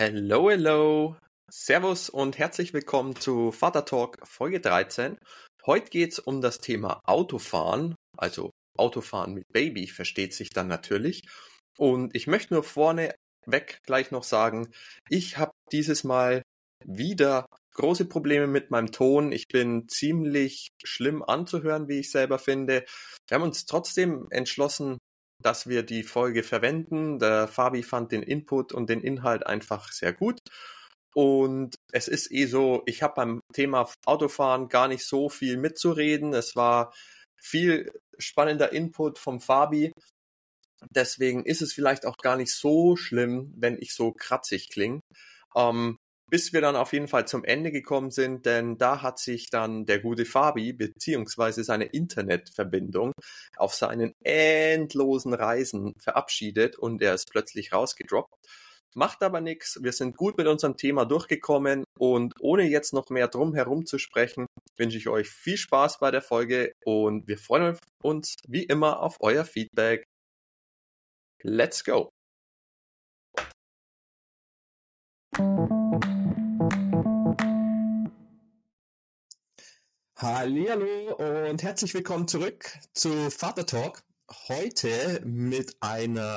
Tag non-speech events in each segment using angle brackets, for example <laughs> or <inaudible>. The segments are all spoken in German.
Hello, hello. Servus und herzlich willkommen zu Vater Talk Folge 13. Heute geht es um das Thema Autofahren, also Autofahren mit Baby versteht sich dann natürlich. Und ich möchte nur vorneweg gleich noch sagen, ich habe dieses Mal wieder große Probleme mit meinem Ton. Ich bin ziemlich schlimm anzuhören, wie ich selber finde. Wir haben uns trotzdem entschlossen, dass wir die Folge verwenden. Der Fabi fand den Input und den Inhalt einfach sehr gut. Und es ist eh so, ich habe beim Thema Autofahren gar nicht so viel mitzureden. Es war viel spannender Input vom Fabi. Deswegen ist es vielleicht auch gar nicht so schlimm, wenn ich so kratzig klinge. Ähm, bis wir dann auf jeden Fall zum Ende gekommen sind, denn da hat sich dann der gute Fabi beziehungsweise seine Internetverbindung auf seinen endlosen Reisen verabschiedet und er ist plötzlich rausgedroppt. Macht aber nichts, wir sind gut mit unserem Thema durchgekommen und ohne jetzt noch mehr drum herum zu sprechen, wünsche ich euch viel Spaß bei der Folge und wir freuen uns wie immer auf euer Feedback. Let's go! Hallihallo und herzlich willkommen zurück zu Vater Talk. Heute mit einer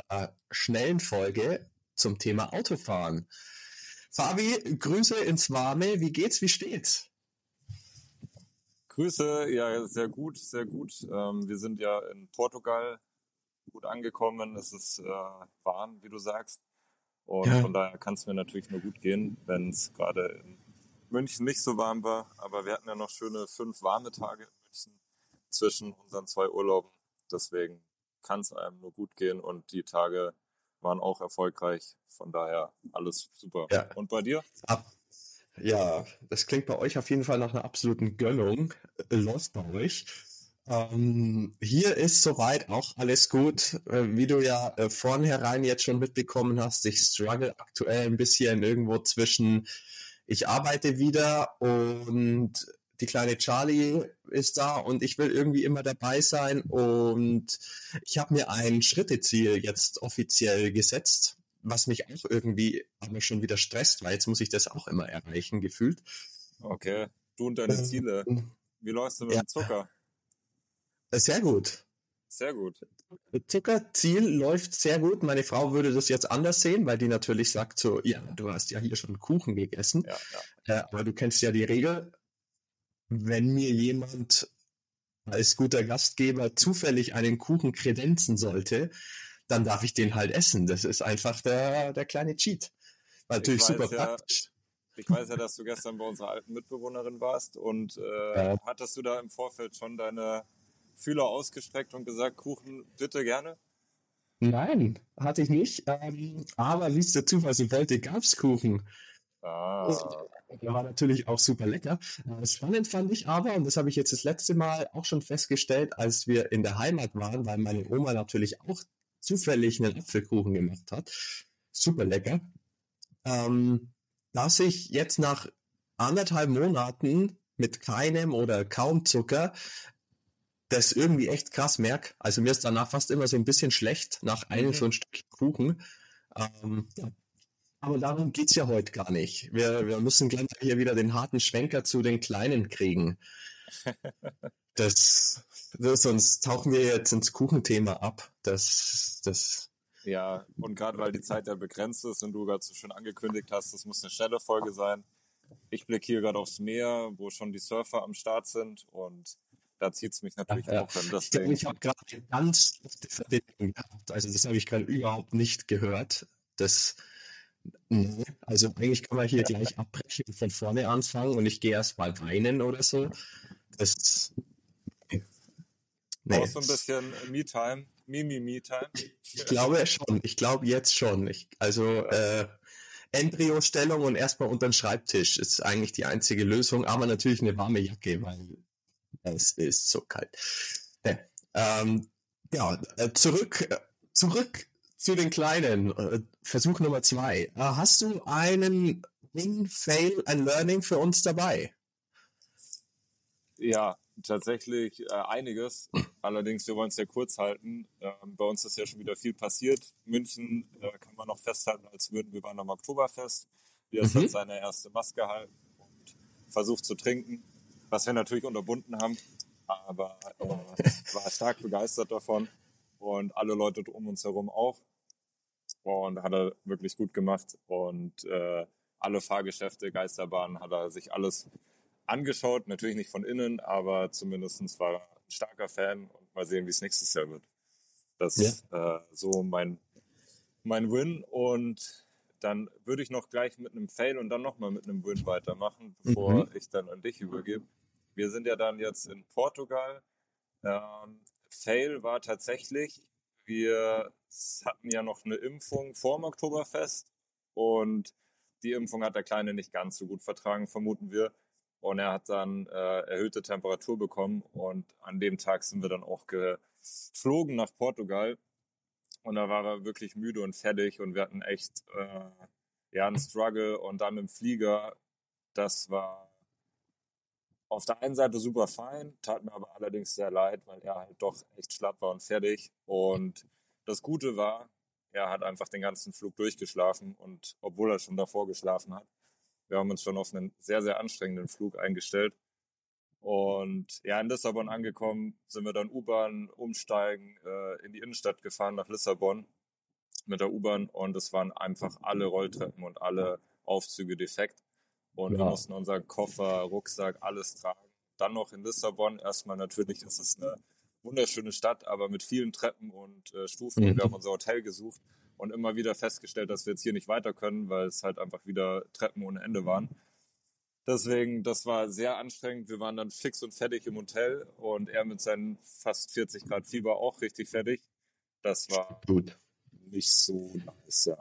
schnellen Folge zum Thema Autofahren. Fabi, Grüße ins Warme. Wie geht's? Wie steht's? Grüße, ja, sehr gut, sehr gut. Ähm, wir sind ja in Portugal gut angekommen. Es ist äh, warm, wie du sagst. Und ja. von daher kann es mir natürlich nur gut gehen, wenn es gerade in München nicht so warm war. Aber wir hatten ja noch schöne fünf warme Tage in München zwischen unseren zwei Urlauben. Deswegen kann es einem nur gut gehen und die Tage waren auch erfolgreich. Von daher alles super. Ja. Und bei dir? Ab ja, das klingt bei euch auf jeden Fall nach einer absoluten Gönnung. Läuft bei euch. Ähm, hier ist soweit auch alles gut. Äh, wie du ja äh, vornherein jetzt schon mitbekommen hast, ich struggle aktuell ein bisschen irgendwo zwischen, ich arbeite wieder und die kleine Charlie ist da und ich will irgendwie immer dabei sein und ich habe mir ein Schritteziel jetzt offiziell gesetzt, was mich auch irgendwie aber schon wieder stresst, weil jetzt muss ich das auch immer erreichen, gefühlt. Okay, du und deine Ziele. Wie läufst du mit ja. dem Zucker? Sehr gut. Sehr gut. Zuckerziel läuft sehr gut. Meine Frau würde das jetzt anders sehen, weil die natürlich sagt so, ja, du hast ja hier schon Kuchen gegessen. Ja, ja. Äh, aber du kennst ja die Regel. Wenn mir jemand als guter Gastgeber zufällig einen Kuchen kredenzen sollte, dann darf ich den halt essen. Das ist einfach der, der kleine Cheat. War natürlich super ja, praktisch. Ich weiß ja, dass du gestern bei unserer alten Mitbewohnerin warst und äh, hattest du da im Vorfeld schon deine Fühler ausgestreckt und gesagt, Kuchen bitte gerne? Nein, hatte ich nicht. Ähm, aber wie es der Zufall so wollte, gab es Kuchen. Ah. Der war natürlich auch super lecker. Äh, spannend fand ich aber, und das habe ich jetzt das letzte Mal auch schon festgestellt, als wir in der Heimat waren, weil meine Oma natürlich auch zufällig einen Apfelkuchen gemacht hat. Super lecker. Ähm, dass ich jetzt nach anderthalb Monaten mit keinem oder kaum Zucker das irgendwie echt krass merke. Also mir ist danach fast immer so ein bisschen schlecht nach einem mhm. so ein Stück Kuchen. Ähm. Aber darum geht's ja heute gar nicht. Wir, wir müssen gleich hier wieder den harten Schwenker zu den Kleinen kriegen. <laughs> Das, das sonst tauchen wir jetzt ins Kuchenthema ab. Das, das. Ja, und gerade weil die Zeit ja begrenzt ist und du gerade so schön angekündigt hast, das muss eine schnelle Folge sein. Ich blicke hier gerade aufs Meer, wo schon die Surfer am Start sind und da zieht es mich natürlich ja, auch hin. Deswegen. Ich, ich habe gerade ganz schlechte Verbindung gehabt. Also das habe ich gerade überhaupt nicht gehört. Das, nee. also eigentlich kann man hier gleich abbrechen und von vorne anfangen und ich gehe erst mal weinen oder so. Das, nee. nee. so ein bisschen Me-Time, Mimi-Me-Time. Ich glaube schon. Ich glaube jetzt schon. Ich, also äh, Embryo-Stellung und erstmal unter den Schreibtisch ist eigentlich die einzige Lösung, aber natürlich eine warme Jacke, weil es ist so kalt. Ja, ähm, ja äh, zurück, äh, zurück zu den Kleinen. Äh, Versuch Nummer zwei. Hast du einen Win, Fail, ein Learning für uns dabei? Ja, tatsächlich äh, einiges. Allerdings, wir wollen es ja kurz halten. Ähm, bei uns ist ja schon wieder viel passiert. München äh, kann man noch festhalten, als würden wir waren am Oktoberfest. Lias mhm. hat seine erste Maske halten und versucht zu trinken, was wir natürlich unterbunden haben. Aber äh, <laughs> war stark begeistert davon und alle Leute um uns herum auch. Und hat er wirklich gut gemacht. Und äh, alle Fahrgeschäfte, Geisterbahnen, hat er sich alles angeschaut. Natürlich nicht von innen, aber zumindest war er ein starker Fan. Und mal sehen, wie es nächstes Jahr wird. Das ist ja. äh, so mein, mein Win. Und dann würde ich noch gleich mit einem Fail und dann nochmal mit einem Win weitermachen, bevor mhm. ich dann an dich übergebe. Wir sind ja dann jetzt in Portugal. Ähm, Fail war tatsächlich, wir hatten ja noch eine Impfung vor dem Oktoberfest und die Impfung hat der Kleine nicht ganz so gut vertragen, vermuten wir. Und er hat dann äh, erhöhte Temperatur bekommen und an dem Tag sind wir dann auch geflogen nach Portugal. Und da war er wirklich müde und fertig und wir hatten echt äh, ja einen Struggle und dann im Flieger, das war auf der einen Seite super fein, tat mir aber allerdings sehr leid, weil er halt doch echt schlapp war und fertig. Und das Gute war, er hat einfach den ganzen Flug durchgeschlafen und obwohl er schon davor geschlafen hat, wir haben uns schon auf einen sehr, sehr anstrengenden Flug eingestellt. Und ja, in Lissabon angekommen, sind wir dann U-Bahn umsteigen, äh, in die Innenstadt gefahren nach Lissabon mit der U-Bahn und es waren einfach alle Rolltreppen und alle Aufzüge defekt. Und ja. wir mussten unseren Koffer, Rucksack, alles tragen. Dann noch in Lissabon. Erstmal natürlich ist es eine wunderschöne Stadt, aber mit vielen Treppen und äh, Stufen. Mhm. Wir haben unser Hotel gesucht und immer wieder festgestellt, dass wir jetzt hier nicht weiter können, weil es halt einfach wieder Treppen ohne Ende waren. Deswegen, das war sehr anstrengend. Wir waren dann fix und fertig im Hotel und er mit seinen fast 40 Grad Fieber auch richtig fertig. Das war gut. nicht so nice, ja.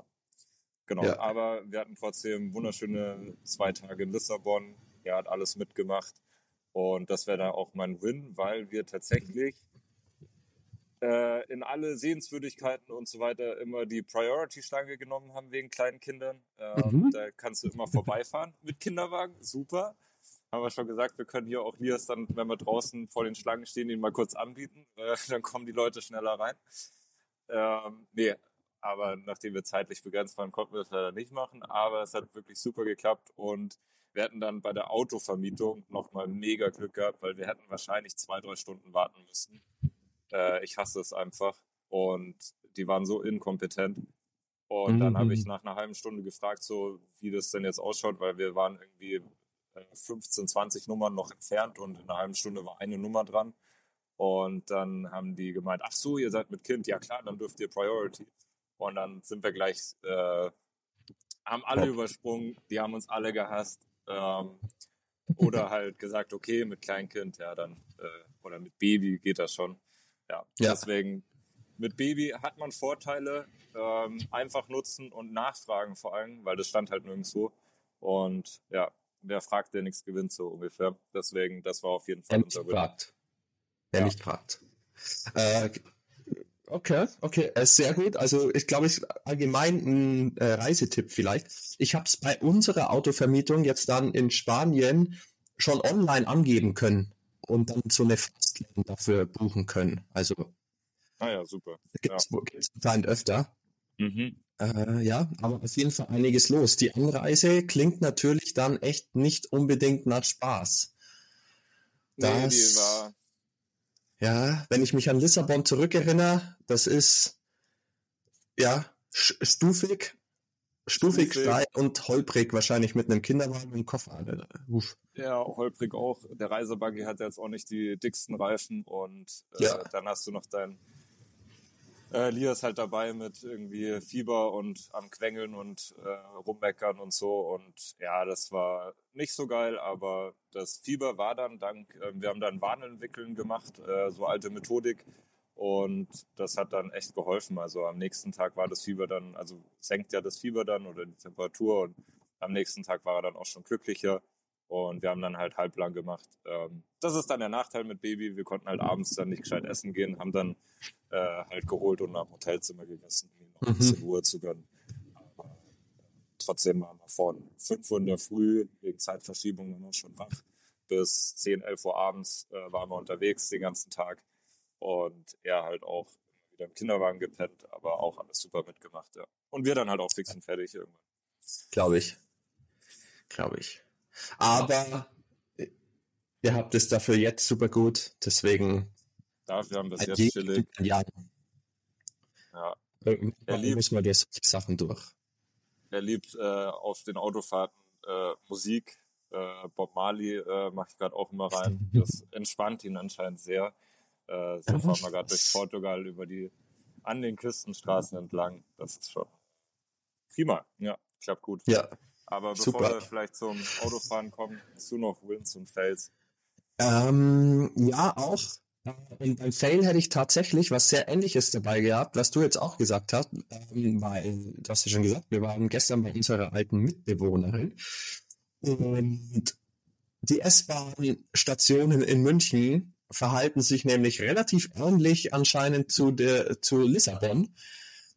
Genau, ja. aber wir hatten trotzdem wunderschöne zwei Tage in Lissabon. Er hat alles mitgemacht. Und das wäre dann auch mein Win, weil wir tatsächlich äh, in alle Sehenswürdigkeiten und so weiter immer die Priority-Schlange genommen haben wegen kleinen Kindern. Äh, mhm. Da kannst du immer vorbeifahren mit Kinderwagen. Super. Haben wir schon gesagt, wir können hier auch Lias dann, wenn wir draußen vor den Schlangen stehen, ihn mal kurz anbieten. Äh, dann kommen die Leute schneller rein. Ähm, nee, aber nachdem wir zeitlich begrenzt waren, konnten wir das leider nicht machen. Aber es hat wirklich super geklappt und wir hätten dann bei der Autovermietung nochmal mega Glück gehabt, weil wir hätten wahrscheinlich zwei, drei Stunden warten müssen. Äh, ich hasse es einfach. Und die waren so inkompetent. Und mhm. dann habe ich nach einer halben Stunde gefragt, so wie das denn jetzt ausschaut, weil wir waren irgendwie 15, äh, 20 Nummern noch entfernt und in einer halben Stunde war eine Nummer dran. Und dann haben die gemeint, ach so, ihr seid mit Kind, ja klar, dann dürft ihr Priority. Und dann sind wir gleich, äh, haben alle übersprungen, die haben uns alle gehasst. Ähm, oder halt gesagt, okay, mit Kleinkind, ja, dann, äh, oder mit Baby geht das schon. Ja, ja. deswegen, mit Baby hat man Vorteile, ähm, einfach nutzen und nachfragen vor allem, weil das stand halt nirgendwo. Und ja, wer fragt, der nichts gewinnt, so ungefähr. Deswegen, das war auf jeden Fall wer unser Win. Fragt. Wer ja. nicht fragt. Äh, Okay, okay, äh, sehr gut. Also ich glaube, ich allgemein ein äh, Reisetipp vielleicht. Ich habe es bei unserer Autovermietung jetzt dann in Spanien schon online angeben können und dann so eine Fastlane dafür buchen können. Also ah ja, super. Gibt's, ja. gibt's anscheinend öfter. Mhm. Äh, ja, aber auf jeden Fall einiges los. Die Anreise klingt natürlich dann echt nicht unbedingt nach Spaß. Das, nee, die war ja, wenn ich mich an Lissabon zurückerinnere, das ist ja stufig, stufig, steil und holprig wahrscheinlich mit einem Kinderwagen im Koffer. Uff. Ja, holprig auch. Der Reisebuggy hat jetzt auch nicht die dicksten Reifen und äh, ja. dann hast du noch dein äh, Lia ist halt dabei mit irgendwie Fieber und am Quengeln und äh, rummeckern und so. Und ja, das war nicht so geil, aber das Fieber war dann dank, äh, wir haben dann Warneln wickeln gemacht, äh, so alte Methodik. Und das hat dann echt geholfen. Also am nächsten Tag war das Fieber dann, also senkt ja das Fieber dann oder die Temperatur und am nächsten Tag war er dann auch schon glücklicher. Und wir haben dann halt halblang gemacht. Ähm, das ist dann der Nachteil mit Baby. Wir konnten halt abends dann nicht gescheit essen gehen, haben dann äh, halt geholt und nach dem Hotelzimmer gegessen, um ihm noch ein bisschen mhm. Ruhe zu gönnen. Aber trotzdem waren wir von 5 Uhr in der Früh wegen Zeitverschiebung dann auch schon wach, bis 10, 11 Uhr abends äh, waren wir unterwegs den ganzen Tag. Und er halt auch wieder im Kinderwagen gepennt, aber auch alles super mitgemacht, ja. Und wir dann halt auch fix und fertig irgendwann. Glaube ich. Glaube ich. Aber ihr habt es dafür jetzt super gut, deswegen. Dafür haben wir es jetzt chillig. Ja. ja. Er liebt, müssen wir jetzt Sachen durch. Er liebt äh, auf den Autofahrten äh, Musik. Äh, Bob Marley äh, mache ich gerade auch immer rein. <laughs> Das entspannt ihn anscheinend sehr. Äh, so fahren wir gerade durch Portugal über die an den Küstenstraßen entlang. Das ist schon prima. Ja, klappt gut. Ja. Aber bevor Super. wir vielleicht zum Autofahren kommen, hast du noch Wins und Fails? Ähm, ja, auch. Und beim Fail hätte ich tatsächlich was sehr Ähnliches dabei gehabt, was du jetzt auch gesagt hast, ähm, weil, du hast ja schon gesagt, wir waren gestern bei unserer alten Mitbewohnerin und die S-Bahn-Stationen in München verhalten sich nämlich relativ ähnlich anscheinend zu der, zu Lissabon.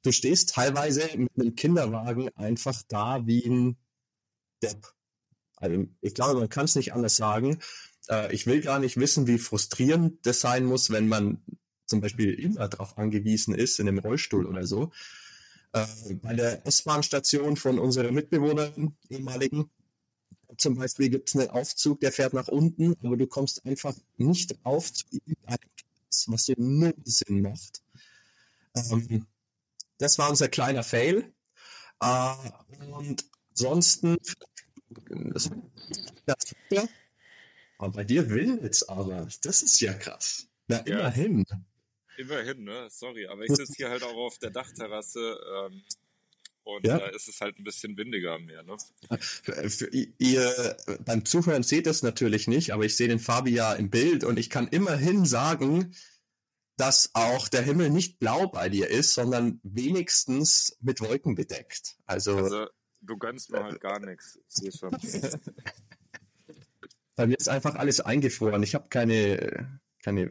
Du stehst teilweise mit einem Kinderwagen einfach da wie ein Depp. Also ich glaube, man kann es nicht anders sagen. Äh, ich will gar nicht wissen, wie frustrierend das sein muss, wenn man zum Beispiel immer darauf angewiesen ist, in einem Rollstuhl oder so. Äh, bei der S-Bahn-Station von unserer Mitbewohnerin, ehemaligen, zum Beispiel gibt es einen Aufzug, der fährt nach unten, aber du kommst einfach nicht auf zu was so null Sinn macht. Ähm, das war unser kleiner Fail. Äh, und ansonsten, das, das, ja. aber bei dir will jetzt aber, das ist ja krass. Na, ja. immerhin. Immerhin, ne? Sorry, aber ich sitze hier halt auch auf der Dachterrasse. Ähm, und ja. da ist es halt ein bisschen windiger am Meer. Ne? Für ihr beim Zuhören seht es natürlich nicht, aber ich sehe den Fabi ja im Bild und ich kann immerhin sagen, dass auch der Himmel nicht blau bei dir ist, sondern wenigstens mit Wolken bedeckt. Also, also du gönnst mir halt gar nichts. <laughs> bei mir ist einfach alles eingefroren. Ich habe keine, keine,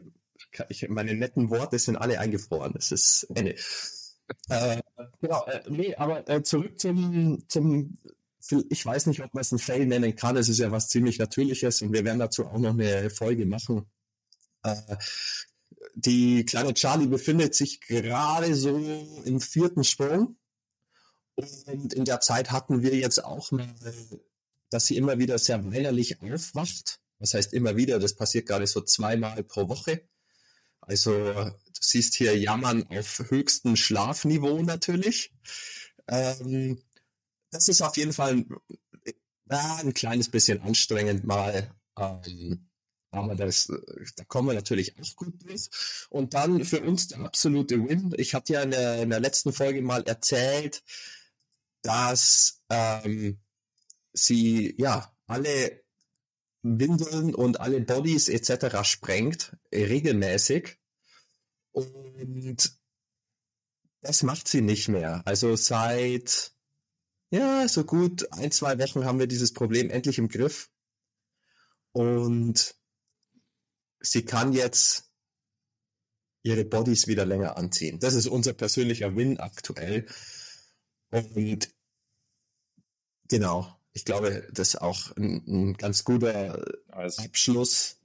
ich, meine netten Worte sind alle eingefroren. Es ist eine. Äh, genau, äh, nee, aber äh, zurück zum, zum, ich weiß nicht, ob man es ein Fail nennen kann. Es ist ja was ziemlich Natürliches und wir werden dazu auch noch eine Folge machen. Äh, die kleine Charlie befindet sich gerade so im vierten Sprung. Und in der Zeit hatten wir jetzt auch mal, dass sie immer wieder sehr weinerlich aufwacht. Das heißt immer wieder, das passiert gerade so zweimal pro Woche. Also du siehst hier Jammern auf höchstem Schlafniveau natürlich. Ähm, das ist auf jeden Fall äh, ein kleines bisschen anstrengend mal. Ähm, aber das, da kommen wir natürlich auch gut durch. Und dann für uns der absolute Win. Ich hatte ja in der, in der letzten Folge mal erzählt, dass ähm, sie ja alle Windeln und alle Bodies etc. sprengt, regelmäßig. Und das macht sie nicht mehr. Also seit, ja, so gut ein, zwei Wochen haben wir dieses Problem endlich im Griff. Und sie kann jetzt ihre Bodies wieder länger anziehen. Das ist unser persönlicher Win aktuell. Und genau, ich glaube, das ist auch ein, ein ganz guter also Abschluss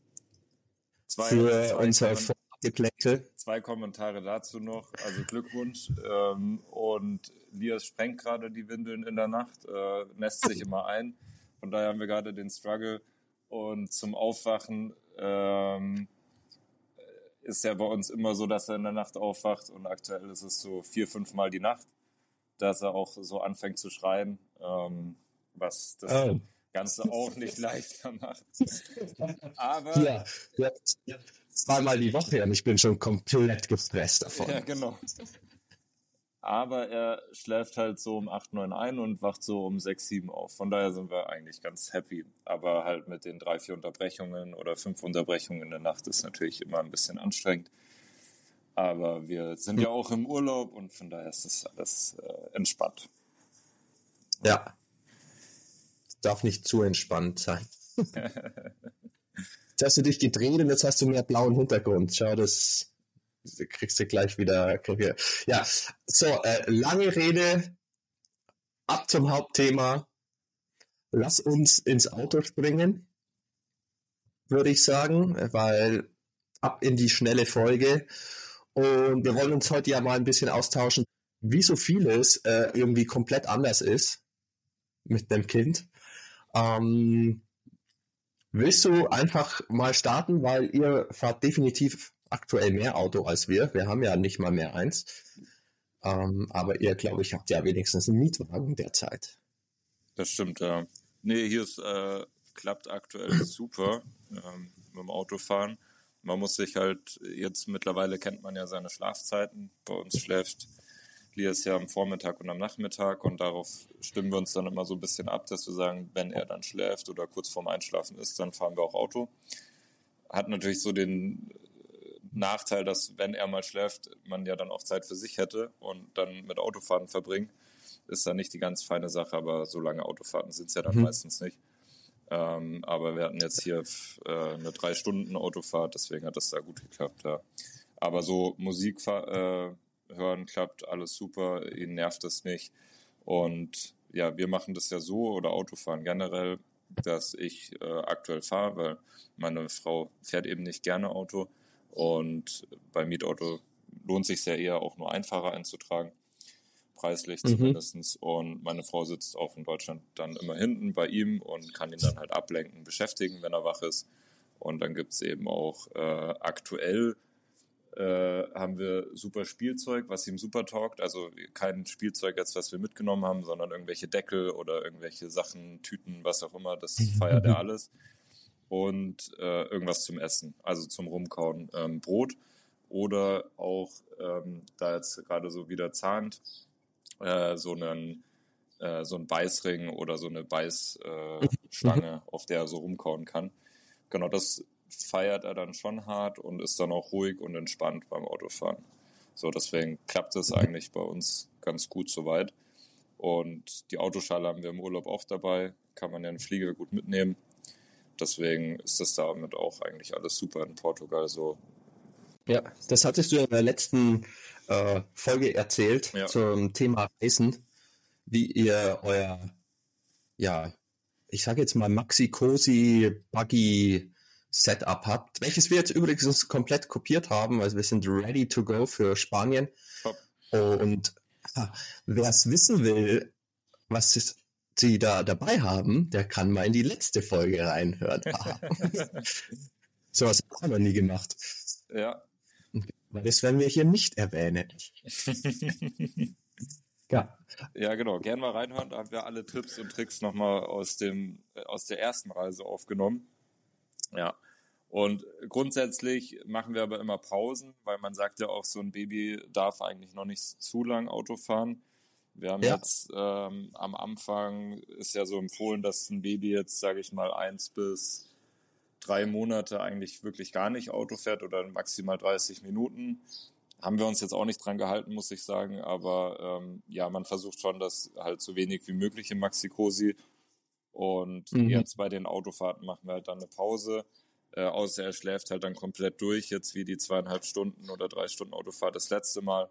zwei, für zwei unser Geplänkel. Zwei Kommentare dazu noch. Also Glückwunsch. Ähm, und Lias sprengt gerade die Windeln in der Nacht, äh, nässt sich immer ein. Von daher haben wir gerade den Struggle. Und zum Aufwachen ähm, ist ja bei uns immer so, dass er in der Nacht aufwacht. Und aktuell ist es so vier, fünf Mal die Nacht, dass er auch so anfängt zu schreien. Ähm, was das oh. Ganze auch nicht <laughs> leichter macht. Aber. Ja, ja, zweimal die Woche und ich bin schon komplett gestresst davon. Ja, genau. Aber er schläft halt so um 8, 9 ein und wacht so um 6, 7 auf. Von daher sind wir eigentlich ganz happy. Aber halt mit den drei, vier Unterbrechungen oder fünf Unterbrechungen in der Nacht ist natürlich immer ein bisschen anstrengend. Aber wir sind ja auch im Urlaub und von daher ist das alles äh, entspannt. Ja darf nicht zu entspannt sein. <laughs> jetzt hast du dich gedreht und jetzt hast du mehr blauen Hintergrund. Schau, das kriegst du gleich wieder. Ja, so, äh, lange Rede, ab zum Hauptthema. Lass uns ins Auto springen. würde ich sagen, weil ab in die schnelle Folge. Und wir wollen uns heute ja mal ein bisschen austauschen, wie so vieles äh, irgendwie komplett anders ist mit dem Kind. Ähm, willst du einfach mal starten, weil ihr fahrt definitiv aktuell mehr Auto als wir. Wir haben ja nicht mal mehr eins. Ähm, aber ihr, glaube ich, habt ja wenigstens einen Mietwagen derzeit. Das stimmt, ja. Nee, hier ist, äh, klappt aktuell super ähm, mit dem Autofahren. Man muss sich halt, jetzt mittlerweile kennt man ja seine Schlafzeiten. Bei uns schläft Lias ja am Vormittag und am Nachmittag und darauf stimmen wir uns dann immer so ein bisschen ab, dass wir sagen, wenn er dann schläft oder kurz vorm Einschlafen ist, dann fahren wir auch Auto. Hat natürlich so den Nachteil, dass wenn er mal schläft, man ja dann auch Zeit für sich hätte und dann mit Autofahren verbringen. Ist dann nicht die ganz feine Sache, aber so lange Autofahrten sind es ja dann mhm. meistens nicht. Ähm, aber wir hatten jetzt hier äh, eine drei Stunden Autofahrt, deswegen hat das da gut geklappt. Ja. Aber so Musik äh, hören klappt alles super, ihn nervt es nicht. Und ja, wir machen das ja so oder Autofahren generell, dass ich äh, aktuell fahre, weil meine Frau fährt eben nicht gerne Auto und beim Mietauto lohnt sich ja eher auch nur einfacher einzutragen, preislich mhm. zumindest. Und meine Frau sitzt auch in Deutschland dann immer hinten bei ihm und kann ihn dann halt ablenken, beschäftigen, wenn er wach ist. Und dann gibt es eben auch äh, aktuell äh, haben wir super Spielzeug, was ihm super taugt. Also kein Spielzeug jetzt, was wir mitgenommen haben, sondern irgendwelche Deckel oder irgendwelche Sachen, Tüten, was auch immer. Das feiert er <laughs> alles und äh, irgendwas zum Essen, also zum Rumkauen. Ähm, Brot oder auch, ähm, da jetzt gerade so wieder zahnt, äh, so einen äh, so ein Beißring oder so eine Beißstange, äh, auf der er so rumkauen kann. Genau, das feiert er dann schon hart und ist dann auch ruhig und entspannt beim Autofahren. So, deswegen klappt es eigentlich bei uns ganz gut soweit. Und die Autoschale haben wir im Urlaub auch dabei, kann man ja einen Flieger gut mitnehmen deswegen ist das damit auch eigentlich alles super in Portugal so. Ja, das hattest du in der letzten äh, Folge erzählt ja. zum Thema Reisen, wie ihr euer, ja, ich sage jetzt mal Maxi Cosi Buggy Setup habt, welches wir jetzt übrigens komplett kopiert haben, also wir sind ready to go für Spanien. Top. Und ja, wer es wissen will, was Sie da dabei haben, der kann mal in die letzte Folge reinhören. <laughs> <laughs> so was haben wir nie gemacht. Ja. Weil das werden wir hier nicht erwähnen. <laughs> ja. Ja, genau. Gerne mal reinhören. Da haben wir alle Tipps und Tricks nochmal aus dem, aus der ersten Reise aufgenommen. Ja. Und grundsätzlich machen wir aber immer Pausen, weil man sagt ja auch, so ein Baby darf eigentlich noch nicht zu lang Auto fahren. Wir haben ja. jetzt ähm, am Anfang ist ja so empfohlen, dass ein Baby jetzt, sage ich mal, eins bis drei Monate eigentlich wirklich gar nicht Auto fährt oder maximal 30 Minuten. Haben wir uns jetzt auch nicht dran gehalten, muss ich sagen. Aber ähm, ja, man versucht schon, das halt so wenig wie möglich im Maxi-Cosi. Und mhm. jetzt bei den Autofahrten machen wir halt dann eine Pause. Äh, außer er schläft halt dann komplett durch, jetzt wie die zweieinhalb Stunden oder drei Stunden Autofahrt das letzte Mal.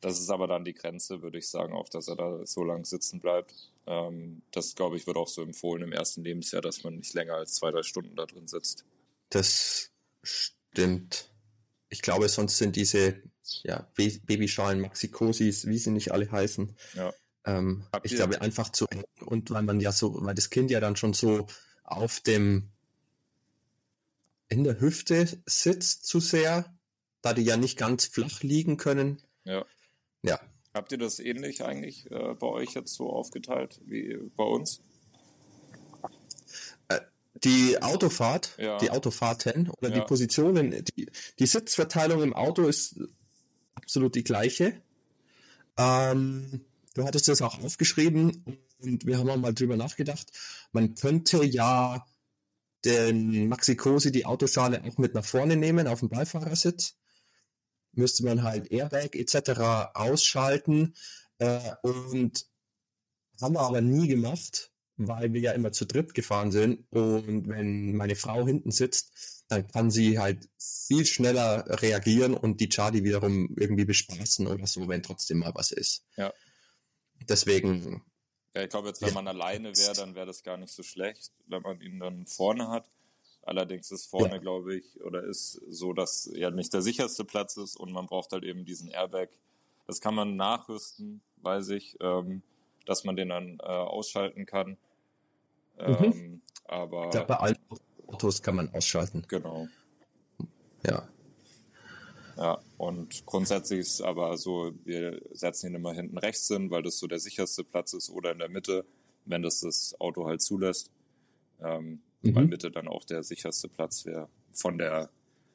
Das ist aber dann die Grenze, würde ich sagen, auch, dass er da so lang sitzen bleibt. Ähm, das, glaube ich, wird auch so empfohlen im ersten Lebensjahr, dass man nicht länger als zwei, drei Stunden da drin sitzt. Das stimmt. Ich glaube, sonst sind diese ja, Babyschalen, Maxikosis, wie sie nicht alle heißen, ja. ähm, ich glaube, einfach zu eng. Und weil man ja so, weil das Kind ja dann schon so auf dem in der Hüfte sitzt zu sehr, da die ja nicht ganz flach liegen können. Ja. Ja. Habt ihr das ähnlich eigentlich äh, bei euch jetzt so aufgeteilt wie bei uns? Äh, die Autofahrt, ja. die Autofahrten oder ja. die Positionen, die, die, Sitzverteilung im Auto ist absolut die gleiche. Ähm, du hattest das auch aufgeschrieben und wir haben auch mal drüber nachgedacht. Man könnte ja den Maxi Cosi, die Autoschale auch mit nach vorne nehmen auf dem Beifahrersitz müsste man halt Airbag etc. ausschalten äh, und haben wir aber nie gemacht, weil wir ja immer zu dritt gefahren sind und wenn meine Frau hinten sitzt, dann kann sie halt viel schneller reagieren und die Charlie wiederum irgendwie bespaßen oder so, wenn trotzdem mal was ist. Ja. Deswegen. Ja, ich glaube jetzt, wenn man alleine wäre, dann wäre das gar nicht so schlecht, wenn man ihn dann vorne hat. Allerdings ist vorne, ja. glaube ich, oder ist so, dass ja nicht der sicherste Platz ist und man braucht halt eben diesen Airbag. Das kann man nachrüsten, weiß ich, ähm, dass man den dann äh, ausschalten kann. Mhm. Ähm, aber. Ja, bei allen Autos kann man ausschalten. Genau. Ja. Ja, und grundsätzlich ist aber so, wir setzen ihn immer hinten rechts hin, weil das so der sicherste Platz ist oder in der Mitte, wenn das das Auto halt zulässt. Ähm, mhm. Weil Mitte dann auch der sicherste Platz wäre von der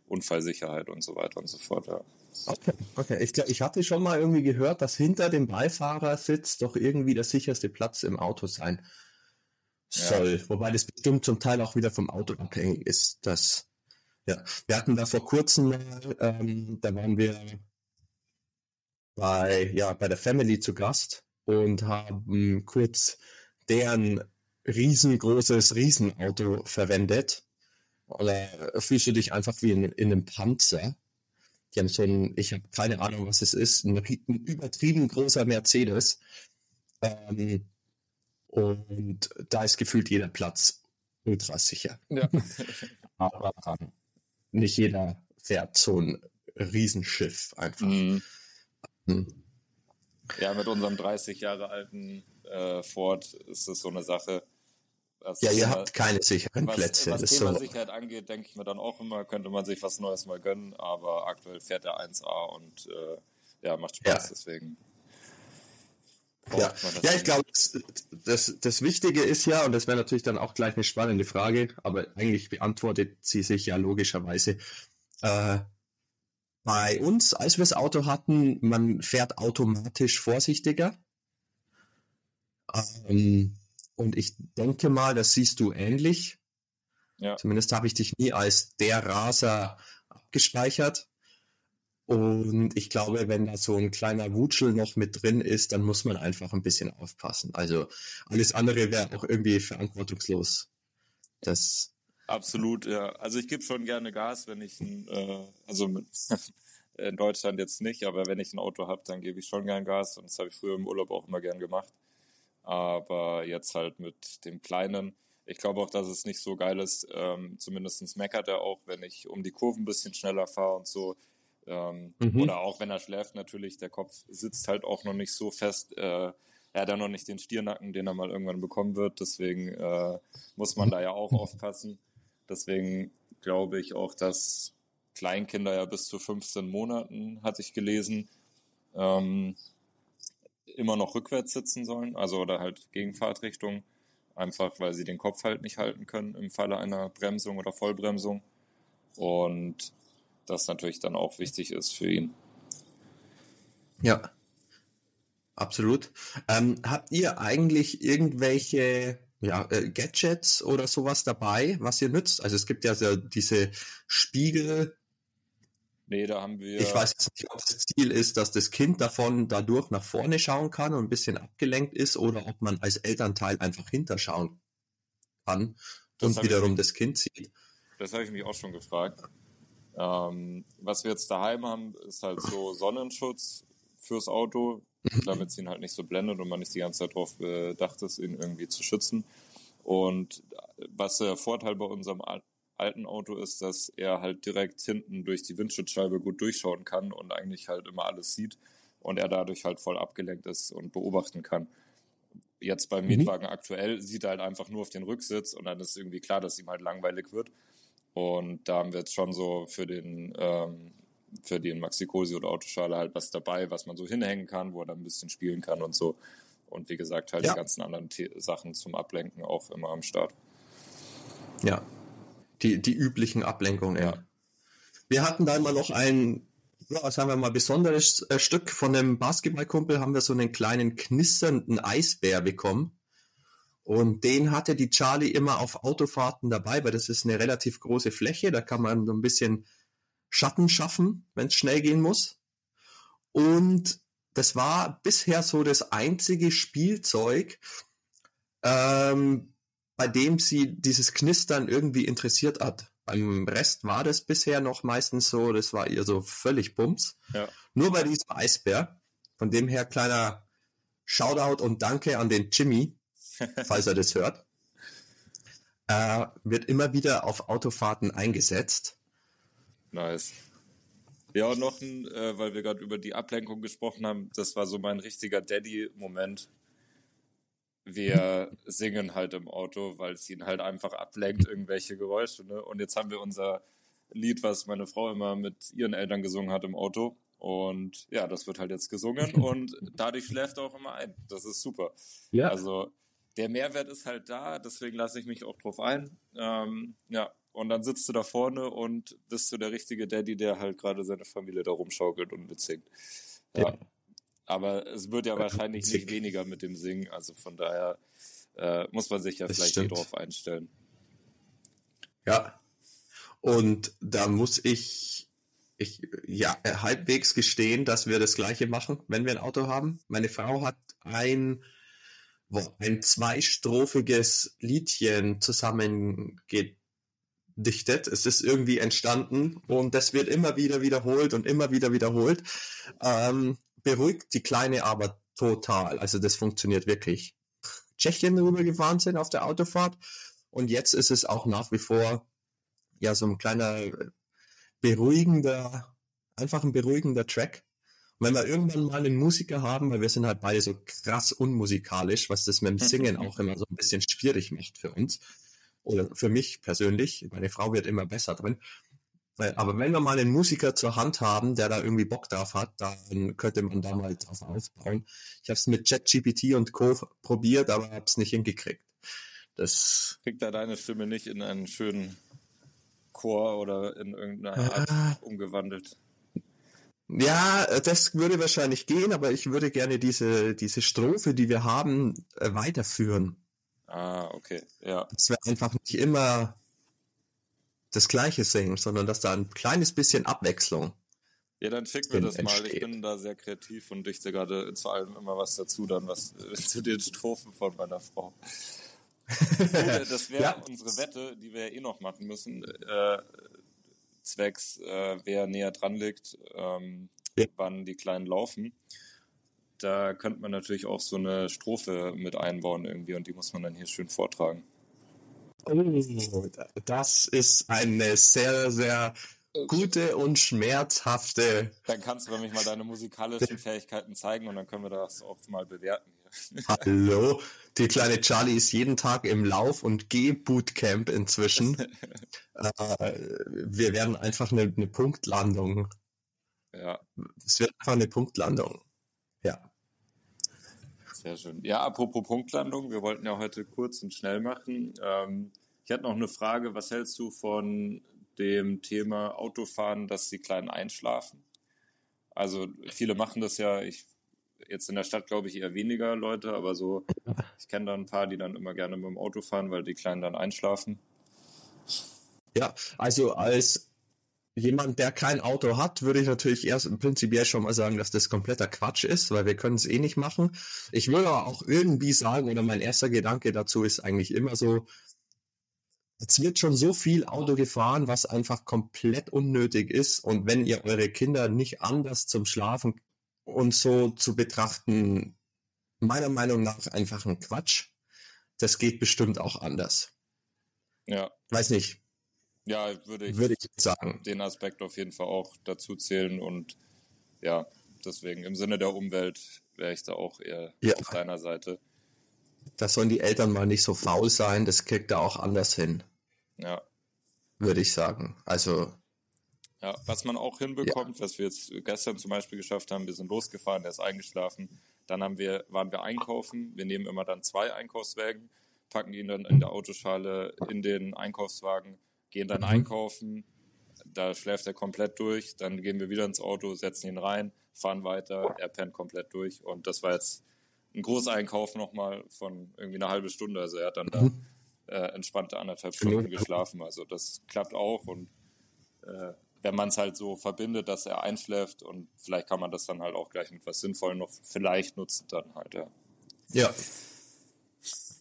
Unfallsicherheit und so weiter und so fort. Ja. Okay, okay. Ich, ich hatte schon mal irgendwie gehört, dass hinter dem Beifahrersitz doch irgendwie der sicherste Platz im Auto sein soll. Ja. Wobei das bestimmt zum Teil auch wieder vom Auto abhängig ist. Das, ja. Wir hatten da vor kurzem, ähm, da waren wir bei, ja, bei der Family zu Gast und haben kurz deren riesengroßes Riesenauto verwendet. Oder fühlst du dich einfach wie in, in einem Panzer? Die haben so ein, ich habe keine Ahnung, was es ist, ein, ein übertrieben großer Mercedes. Ähm, und da ist gefühlt jeder Platz ultra sicher. Ja. <laughs> Aber ähm, nicht jeder fährt so ein Riesenschiff einfach. Mhm. Mhm. Ja, mit unserem 30 Jahre alten äh, Ford ist das so eine Sache. Was, ja, ihr habt keine sicheren was, Plätze. Was Thema so. Sicherheit angeht, denke ich mir dann auch immer, könnte man sich was Neues mal gönnen, aber aktuell fährt er 1A und äh, ja, macht Spaß, ja. deswegen. Ja, ja ich glaube, das, das, das Wichtige ist ja, und das wäre natürlich dann auch gleich eine spannende Frage, aber eigentlich beantwortet sie sich ja logischerweise. Äh, bei uns, als wir das Auto hatten, man fährt automatisch vorsichtiger. Ähm, und ich denke mal, das siehst du ähnlich. Ja. Zumindest habe ich dich nie als der Raser abgespeichert. Und ich glaube, wenn da so ein kleiner Wutschel noch mit drin ist, dann muss man einfach ein bisschen aufpassen. Also alles andere wäre auch irgendwie verantwortungslos. Das Absolut, ja. Also ich gebe schon gerne Gas, wenn ich ein, äh, also mit, <laughs> in Deutschland jetzt nicht, aber wenn ich ein Auto habe, dann gebe ich schon gern Gas und das habe ich früher im Urlaub auch immer gern gemacht. Aber jetzt halt mit dem Kleinen. Ich glaube auch, dass es nicht so geil ist. Ähm, zumindest meckert er auch, wenn ich um die Kurven ein bisschen schneller fahre und so. Ähm, mhm. Oder auch wenn er schläft, natürlich, der Kopf sitzt halt auch noch nicht so fest. Äh, er hat ja noch nicht den Stiernacken, den er mal irgendwann bekommen wird. Deswegen äh, muss man da ja auch aufpassen. Deswegen glaube ich auch, dass Kleinkinder ja bis zu 15 Monaten, hatte ich gelesen, ähm, immer noch rückwärts sitzen sollen, also oder halt gegen Fahrtrichtung, einfach weil sie den Kopf halt nicht halten können im Falle einer Bremsung oder Vollbremsung. Und das natürlich dann auch wichtig ist für ihn. Ja, absolut. Ähm, habt ihr eigentlich irgendwelche ja, äh, Gadgets oder sowas dabei, was ihr nützt? Also es gibt ja diese Spiegel. Nee, da haben wir. Ich weiß jetzt nicht, ob das Ziel ist, dass das Kind davon dadurch nach vorne schauen kann und ein bisschen abgelenkt ist oder ob man als Elternteil einfach hinterschauen kann das und wiederum ich, das Kind sieht. Das habe ich mich auch schon gefragt. Ähm, was wir jetzt daheim haben, ist halt so Sonnenschutz fürs Auto, mhm. damit es ihn halt nicht so blendet und man nicht die ganze Zeit darauf bedacht ist, ihn irgendwie zu schützen. Und was der Vorteil bei unserem alten Auto ist, dass er halt direkt hinten durch die Windschutzscheibe gut durchschauen kann und eigentlich halt immer alles sieht und er dadurch halt voll abgelenkt ist und beobachten kann. Jetzt beim mhm. Mietwagen aktuell sieht er halt einfach nur auf den Rücksitz und dann ist irgendwie klar, dass ihm halt langweilig wird. Und da haben wir jetzt schon so für den, ähm, für den Maxi Cosi oder Autoschale halt was dabei, was man so hinhängen kann, wo er dann ein bisschen spielen kann und so. Und wie gesagt, halt ja. die ganzen anderen The Sachen zum Ablenken auch immer am Start. Ja, die, die üblichen Ablenkungen. Ja. Wir hatten da immer noch ein, ja, sagen wir mal, besonderes äh, Stück von dem Basketballkumpel, haben wir so einen kleinen knisternden Eisbär bekommen. Und den hatte die Charlie immer auf Autofahrten dabei, weil das ist eine relativ große Fläche, da kann man so ein bisschen Schatten schaffen, wenn es schnell gehen muss. Und das war bisher so das einzige Spielzeug, ähm, bei dem sie dieses Knistern irgendwie interessiert hat. Beim Rest war das bisher noch meistens so, das war ihr so völlig Bums. Ja. Nur bei diesem Eisbär. Von dem her kleiner Shoutout und Danke an den Jimmy, <laughs> falls er das hört. äh, wird immer wieder auf Autofahrten eingesetzt. Nice. Ja, und noch ein, äh, weil wir gerade über die Ablenkung gesprochen haben, das war so mein richtiger Daddy-Moment. Wir singen halt im Auto, weil es ihn halt einfach ablenkt, irgendwelche Geräusche. Ne? Und jetzt haben wir unser Lied, was meine Frau immer mit ihren Eltern gesungen hat im Auto. Und ja, das wird halt jetzt gesungen <laughs> und dadurch schläft er auch immer ein. Das ist super. Ja. Also der Mehrwert ist halt da, deswegen lasse ich mich auch drauf ein. Ähm, ja, und dann sitzt du da vorne und bist du der richtige Daddy, der halt gerade seine Familie da rumschaukelt und mitsingt. Ja. ja. Aber es wird ja wahrscheinlich nicht weniger mit dem Singen, also von daher äh, muss man sich ja das vielleicht eh drauf einstellen. Ja. Und da muss ich ich ja halbwegs gestehen, dass wir das gleiche machen, wenn wir ein Auto haben. Meine Frau hat ein ein zweistrophiges Liedchen zusammengedichtet. Es ist irgendwie entstanden und das wird immer wieder wiederholt und immer wieder wiederholt. Ähm, beruhigt die Kleine aber total. Also das funktioniert wirklich. Tschechien rübergefahren sind auf der Autofahrt und jetzt ist es auch nach wie vor ja so ein kleiner beruhigender, einfach ein beruhigender Track. Und wenn wir irgendwann mal einen Musiker haben, weil wir sind halt beide so krass unmusikalisch, was das mit dem Singen <laughs> auch immer so ein bisschen schwierig macht für uns. Oder für mich persönlich. Meine Frau wird immer besser drin. Aber wenn wir mal einen Musiker zur Hand haben, der da irgendwie Bock drauf hat, dann könnte man da mal drauf aufbauen. Ich habe es mit ChatGPT und Co. probiert, aber habe es nicht hingekriegt. Das kriegt da deine Stimme nicht in einen schönen Chor oder in irgendeiner Art äh, umgewandelt. Ja, das würde wahrscheinlich gehen, aber ich würde gerne diese, diese Strophe, die wir haben, äh, weiterführen. Ah, okay, ja. Dass wir einfach nicht immer das Gleiche singen, sondern dass da ein kleines bisschen Abwechslung. Ja, dann schick mir das entsteht. mal. Ich bin da sehr kreativ und dichte gerade zu allem immer was dazu, dann was <laughs> zu den Strophen von meiner Frau. das <laughs> wäre ja. unsere Wette, die wir ja eh noch machen müssen, äh, zwecks, äh, wer näher dran liegt, ähm, ja. wann die Kleinen laufen. Da könnte man natürlich auch so eine Strophe mit einbauen irgendwie und die muss man dann hier schön vortragen. Oh, das ist eine sehr, sehr gute und schmerzhafte. Dann kannst du nämlich mal deine musikalischen Fähigkeiten zeigen und dann können wir das auch mal bewerten. Hallo, die kleine Charlie ist jeden Tag im Lauf- und Geh-Bootcamp inzwischen. <laughs> äh, wir werden einfach eine, eine Punktlandung. Ja. Es wird einfach eine Punktlandung. Ja. Sehr schön. Ja, apropos Punktlandung, wir wollten ja heute kurz und schnell machen. Ähm, ich hatte noch eine Frage, was hältst du von dem Thema Autofahren, dass die Kleinen einschlafen? Also viele machen das ja, ich Jetzt in der Stadt glaube ich eher weniger Leute, aber so, ich kenne da ein paar, die dann immer gerne mit dem Auto fahren, weil die Kleinen dann einschlafen. Ja, also als jemand, der kein Auto hat, würde ich natürlich erst prinzipiell schon mal sagen, dass das kompletter Quatsch ist, weil wir können es eh nicht machen. Ich würde aber auch irgendwie sagen, oder mein erster Gedanke dazu ist eigentlich immer so, es wird schon so viel Auto gefahren, was einfach komplett unnötig ist. Und wenn ihr eure Kinder nicht anders zum Schlafen und so zu betrachten, meiner Meinung nach einfach ein Quatsch. Das geht bestimmt auch anders. Ja. Weiß nicht. Ja, würde ich, würde ich sagen. Den Aspekt auf jeden Fall auch dazu zählen und ja, deswegen im Sinne der Umwelt wäre ich da auch eher ja. auf deiner Seite. Da sollen die Eltern mal nicht so faul sein, das kriegt er auch anders hin. Ja. Würde ich sagen. Also ja, was man auch hinbekommt, ja. was wir jetzt gestern zum Beispiel geschafft haben, wir sind losgefahren, der ist eingeschlafen. Dann haben wir, waren wir einkaufen. Wir nehmen immer dann zwei Einkaufswägen, packen ihn dann in der Autoschale in den Einkaufswagen, gehen dann mhm. einkaufen. Da schläft er komplett durch. Dann gehen wir wieder ins Auto, setzen ihn rein, fahren weiter. Er pennt komplett durch. Und das war jetzt ein Großeinkauf nochmal von irgendwie eine halbe Stunde. Also er hat dann da mhm. äh, entspannte anderthalb Stunden geschlafen. Also das klappt auch und äh, wenn man es halt so verbindet, dass er einschläft und vielleicht kann man das dann halt auch gleich mit was Sinnvollem noch vielleicht nutzen dann halt, ja. Ja.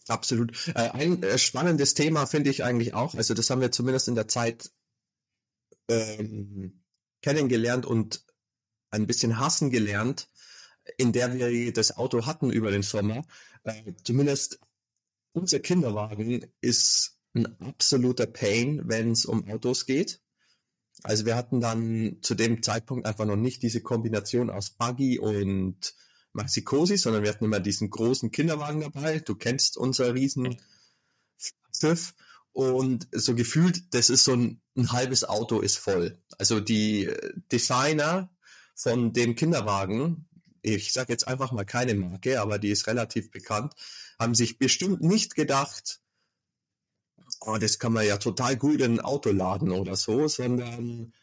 Absolut. Äh, ein äh, spannendes Thema finde ich eigentlich auch, also das haben wir zumindest in der Zeit ähm, kennengelernt und ein bisschen hassen gelernt, in der wir das Auto hatten über den Sommer. Äh, zumindest unser Kinderwagen ist ein absoluter Pain, wenn es um Autos geht. Also wir hatten dann zu dem Zeitpunkt einfach noch nicht diese Kombination aus Buggy und Maxi-Cosi, sondern wir hatten immer diesen großen Kinderwagen dabei. Du kennst unser riesen Schiff. Und so gefühlt, das ist so ein, ein halbes Auto ist voll. Also die Designer von dem Kinderwagen, ich sage jetzt einfach mal keine Marke, aber die ist relativ bekannt, haben sich bestimmt nicht gedacht, oh, das kann man ja total gut in ein Auto laden oder so, sondern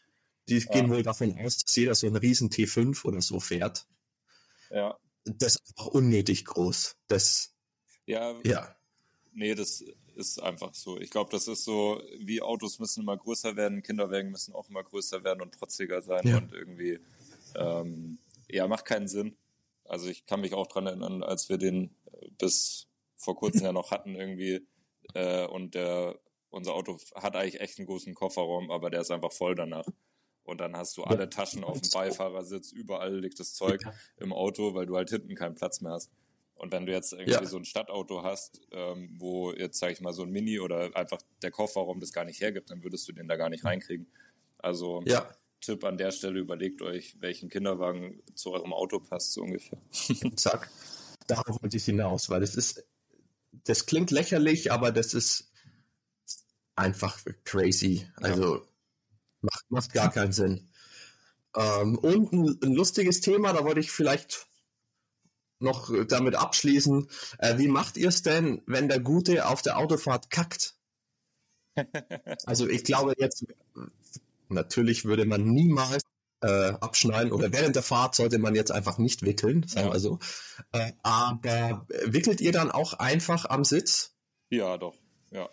die ja. gehen wohl davon aus, dass jeder so einen riesen T5 oder so fährt. Ja. Das ist einfach unnötig groß. Das, ja. Ja. Nee, das ist einfach so. Ich glaube, das ist so, wie Autos müssen immer größer werden, Kinderwagen müssen auch immer größer werden und trotziger sein ja. und irgendwie, ähm, ja, macht keinen Sinn. Also ich kann mich auch dran erinnern, als wir den bis vor kurzem ja noch hatten irgendwie, äh, und der, unser Auto hat eigentlich echt einen großen Kofferraum, aber der ist einfach voll danach. Und dann hast du alle Taschen auf dem <laughs> Beifahrersitz, überall liegt das Zeug ja. im Auto, weil du halt hinten keinen Platz mehr hast. Und wenn du jetzt irgendwie ja. so ein Stadtauto hast, ähm, wo jetzt, sag ich mal, so ein Mini oder einfach der Kofferraum das gar nicht hergibt, dann würdest du den da gar nicht reinkriegen. Also ja. Tipp an der Stelle, überlegt euch, welchen Kinderwagen zu eurem Auto passt, so ungefähr. <laughs> Zack. Darauf wollte ich hinaus, weil das ist das klingt lächerlich, aber das ist einfach crazy. Also ja. Macht, gar keinen Sinn. Ähm, und ein, ein, lustiges Thema, da wollte ich vielleicht noch damit abschließen. Äh, wie macht ihr es denn, wenn der Gute auf der Autofahrt kackt? <laughs> Also ich glaube jetzt, natürlich würde man niemals äh, abschneiden oder während der Fahrt sollte man jetzt einfach nicht wickeln, sagen wir so. Äh, aber wickelt ihr dann auch einfach am Sitz? Ja, doch, ja.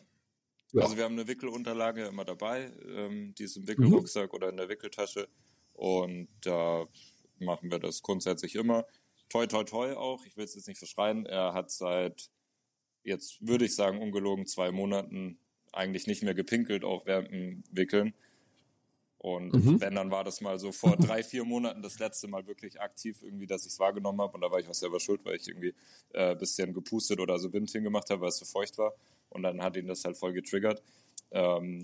Ja. Also wir haben eine Wickelunterlage immer dabei, ähm, die ist im Wickelrucksack mhm. oder in der Wickeltasche und da machen wir das grundsätzlich immer. Toi, toi, toi auch, ich will es jetzt nicht verschreien, er hat seit, jetzt würde ich sagen, ungelogen zwei Monaten eigentlich nicht mehr gepinkelt, auch während dem Wickeln. Und mhm. wenn, dann war das mal so vor drei, vier Monaten das letzte Mal wirklich aktiv irgendwie, dass ich es wahrgenommen habe. Und da war ich auch selber schuld, weil ich irgendwie äh, ein bisschen gepustet oder so Wind hingemacht habe, weil es so feucht war. Und dann hat ihn das halt voll getriggert. Ähm,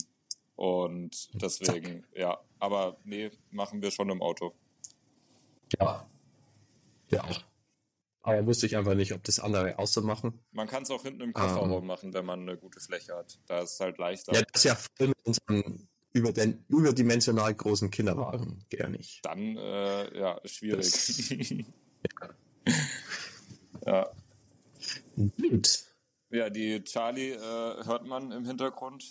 und deswegen, Zack. ja. Aber nee, machen wir schon im Auto. Ja. Ja. Aber wusste ich einfach nicht, ob das andere auch so machen. Man kann es auch hinten im Kofferraum um, ähm. machen, wenn man eine gute Fläche hat. Da ist es halt leichter. Ja, das ist ja voll mit unserem über den überdimensional großen Kinderwagen gerne nicht. Dann, äh, ja, schwierig. Das, <laughs> ja. Gut. Ja, die Charlie äh, hört man im Hintergrund.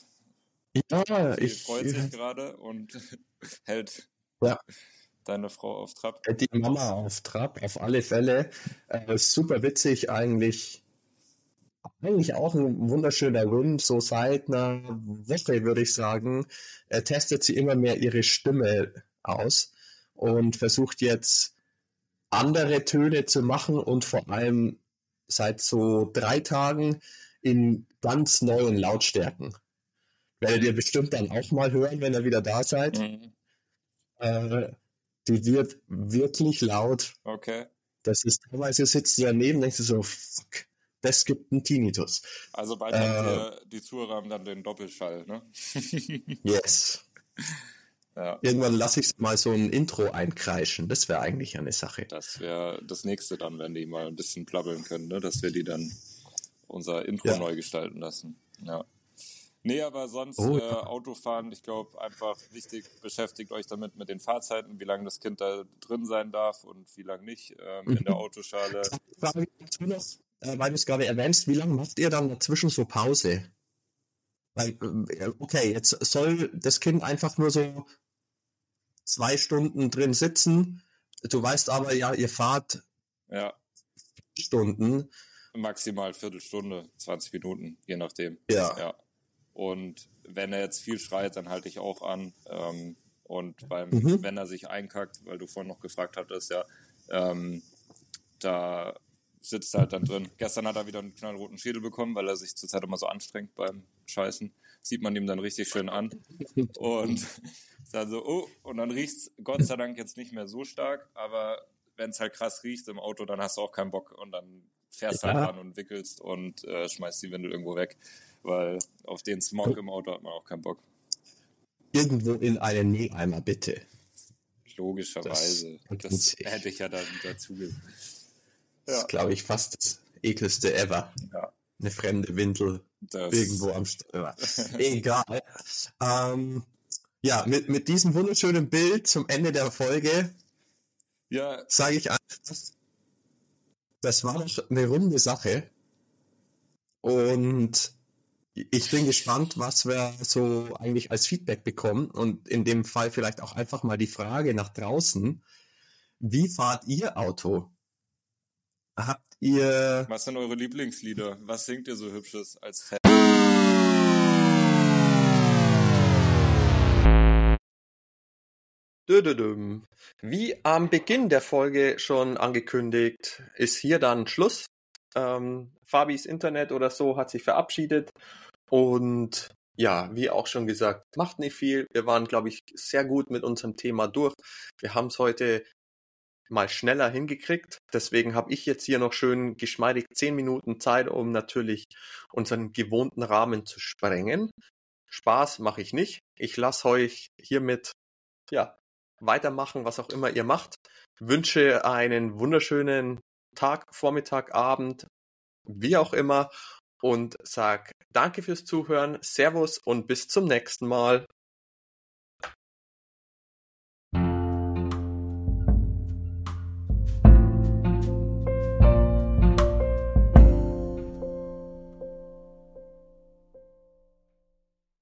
Ja, Sie ich freut sich gerade und <laughs> hält ja. deine Frau auf Trab. Die Mama auf Trab, auf alle Fälle. Äh, super witzig eigentlich eigentlich auch ein wunderschöner Win. So seit einer Woche, würde ich sagen, äh, testet sie immer mehr ihre Stimme aus und versucht jetzt andere Töne zu machen und vor allem seit so drei Tagen in ganz neuen Lautstärken. Werdet ihr bestimmt dann auch mal hören, wenn ihr wieder da seid. Mhm. Äh, die wird wirklich laut. Okay. Das ist teilweise sitzt du daneben, denkst du so, fuck, das gibt einen Tinnitus. Also bald äh, haben die Zuhörer haben dann den Doppelschall, ne? <laughs> yes. Ja. Irgendwann lasse ich mal so ein Intro einkreischen. Das wäre eigentlich eine Sache. Das wäre das nächste dann, wenn die mal ein bisschen plappeln können, ne? dass wir die dann unser Intro ja. neu gestalten lassen. Ja. Nee, aber sonst oh, ja. äh, Autofahren, ich glaube, einfach wichtig, beschäftigt euch damit mit den Fahrzeiten, wie lange das Kind da drin sein darf und wie lange nicht ähm, in der Autoschale. Frage dazu noch, äh, weil du es gerade erwähnst, wie lange macht ihr dann dazwischen so Pause? Weil, äh, okay, jetzt soll das Kind einfach nur so zwei Stunden drin sitzen. Du weißt aber, ja, ihr fahrt ja. Stunden. Maximal Viertelstunde, 20 Minuten, je nachdem. Ja. ja. Und wenn er jetzt viel schreit, dann halte ich auch an. Ähm, und beim, mhm. wenn er sich einkackt, weil du vorhin noch gefragt hattest, ja, ähm, da sitzt halt dann drin. Gestern hat er wieder einen knallroten Schädel bekommen, weil er sich zurzeit immer so anstrengt beim Scheißen. Sieht man ihm dann richtig schön an. <laughs> Und dann so, oh, und dann riecht's Gott sei Dank jetzt nicht mehr so stark, aber wenn es halt krass riecht im Auto, dann hast du auch keinen Bock und dann fährst halt ja. halt ran und wickelst und äh, schmeißt die Windel irgendwo weg, weil auf den Smog im Auto hat man auch keinen Bock. Irgendwo in einen Mülleimer, bitte. Logischerweise. Das, das hätte ich ja dann dazu ja. Das ist, glaube ich, fast das ekelste ever. Ja. Eine fremde Windel das irgendwo am Steuer. <laughs> Egal. ähm, ja, mit, mit diesem wunderschönen Bild zum Ende der Folge ja. sage ich einfach, das war eine runde Sache. Und ich bin gespannt, was wir so eigentlich als Feedback bekommen und in dem Fall vielleicht auch einfach mal die Frage nach draußen. Wie fahrt ihr Auto? Habt ihr... Was sind eure Lieblingslieder? Was singt ihr so hübsches als Fan? Wie am Beginn der Folge schon angekündigt, ist hier dann Schluss. Ähm, Fabis Internet oder so hat sich verabschiedet und ja, wie auch schon gesagt, macht nicht viel. Wir waren, glaube ich, sehr gut mit unserem Thema durch. Wir haben es heute mal schneller hingekriegt. Deswegen habe ich jetzt hier noch schön geschmeidig zehn Minuten Zeit, um natürlich unseren gewohnten Rahmen zu sprengen. Spaß mache ich nicht. Ich lasse euch hiermit ja weitermachen, was auch immer ihr macht. Wünsche einen wunderschönen Tag, Vormittag, Abend, wie auch immer und sag danke fürs Zuhören, Servus und bis zum nächsten Mal.